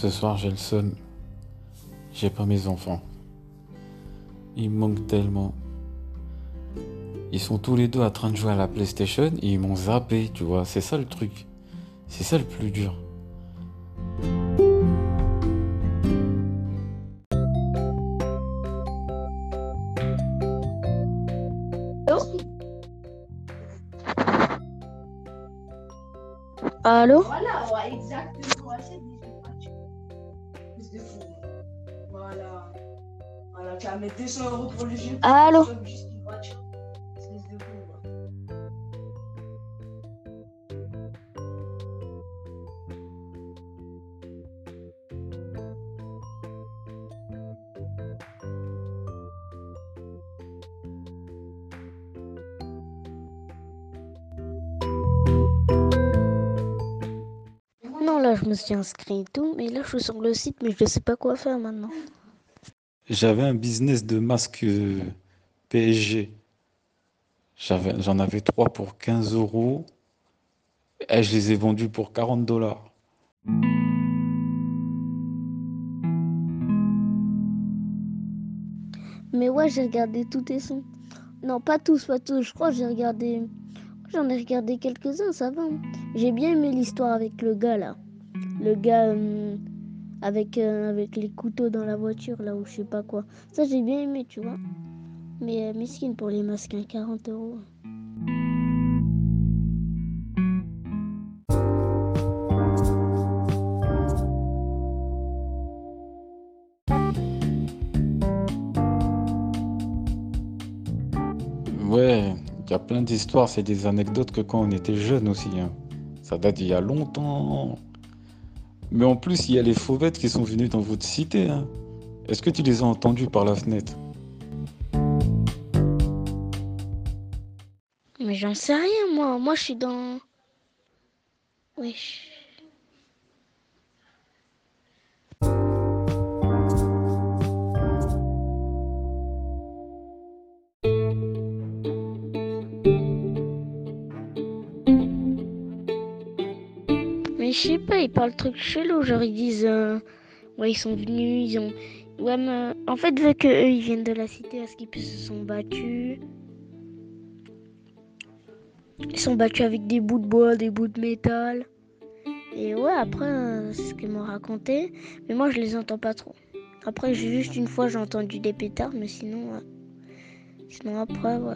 Ce soir, j'ai le seul. J'ai pas mes enfants. Ils me manquent tellement. Ils sont tous les deux en train de jouer à la PlayStation et ils m'ont zappé, tu vois. C'est ça le truc. C'est ça le plus dur. Allô? Voilà, exactement. Voilà. Voilà, tu as mis 200 euros pour le jeu. Allô je me suis inscrit et tout, mais là, je suis sur le site, mais je ne sais pas quoi faire maintenant. J'avais un business de masques euh, PSG. J'en avais trois pour 15 euros et je les ai vendus pour 40 dollars. Mais ouais, j'ai regardé tous tes sons. Non, pas tous, pas tous. Je crois que j'ai regardé. J'en ai regardé quelques-uns, ça va. Hein. J'ai bien aimé l'histoire avec le gars là le gars euh, euh, avec, les couteaux dans la voiture, là, ou je sais pas quoi. Ça, j'ai bien aimé, tu vois. Mais euh, mesquine pour les masques, hein, 40 euros. Ouais, il y a plein d'histoires, c'est des anecdotes que quand on était jeune aussi. Hein. Ça date d'il y a longtemps. Mais en plus, il y a les fauvettes qui sont venues dans votre cité. Hein. Est-ce que tu les as entendues par la fenêtre? Mais j'en sais rien, moi. Moi, je suis dans. Wesh. je sais pas, ils parlent truc chelou. Genre, ils disent. Euh, ouais, ils sont venus, ils ont. Ouais, mais, en fait, vu qu'eux, ils viennent de la cité, est-ce qu'ils se sont battus? Ils sont battus avec des bouts de bois, des bouts de métal. Et ouais, après, euh, c'est ce qu'ils m'ont raconté. Mais moi, je les entends pas trop. Après, juste une fois, j'ai entendu des pétards, mais sinon. Euh, sinon, après, ouais.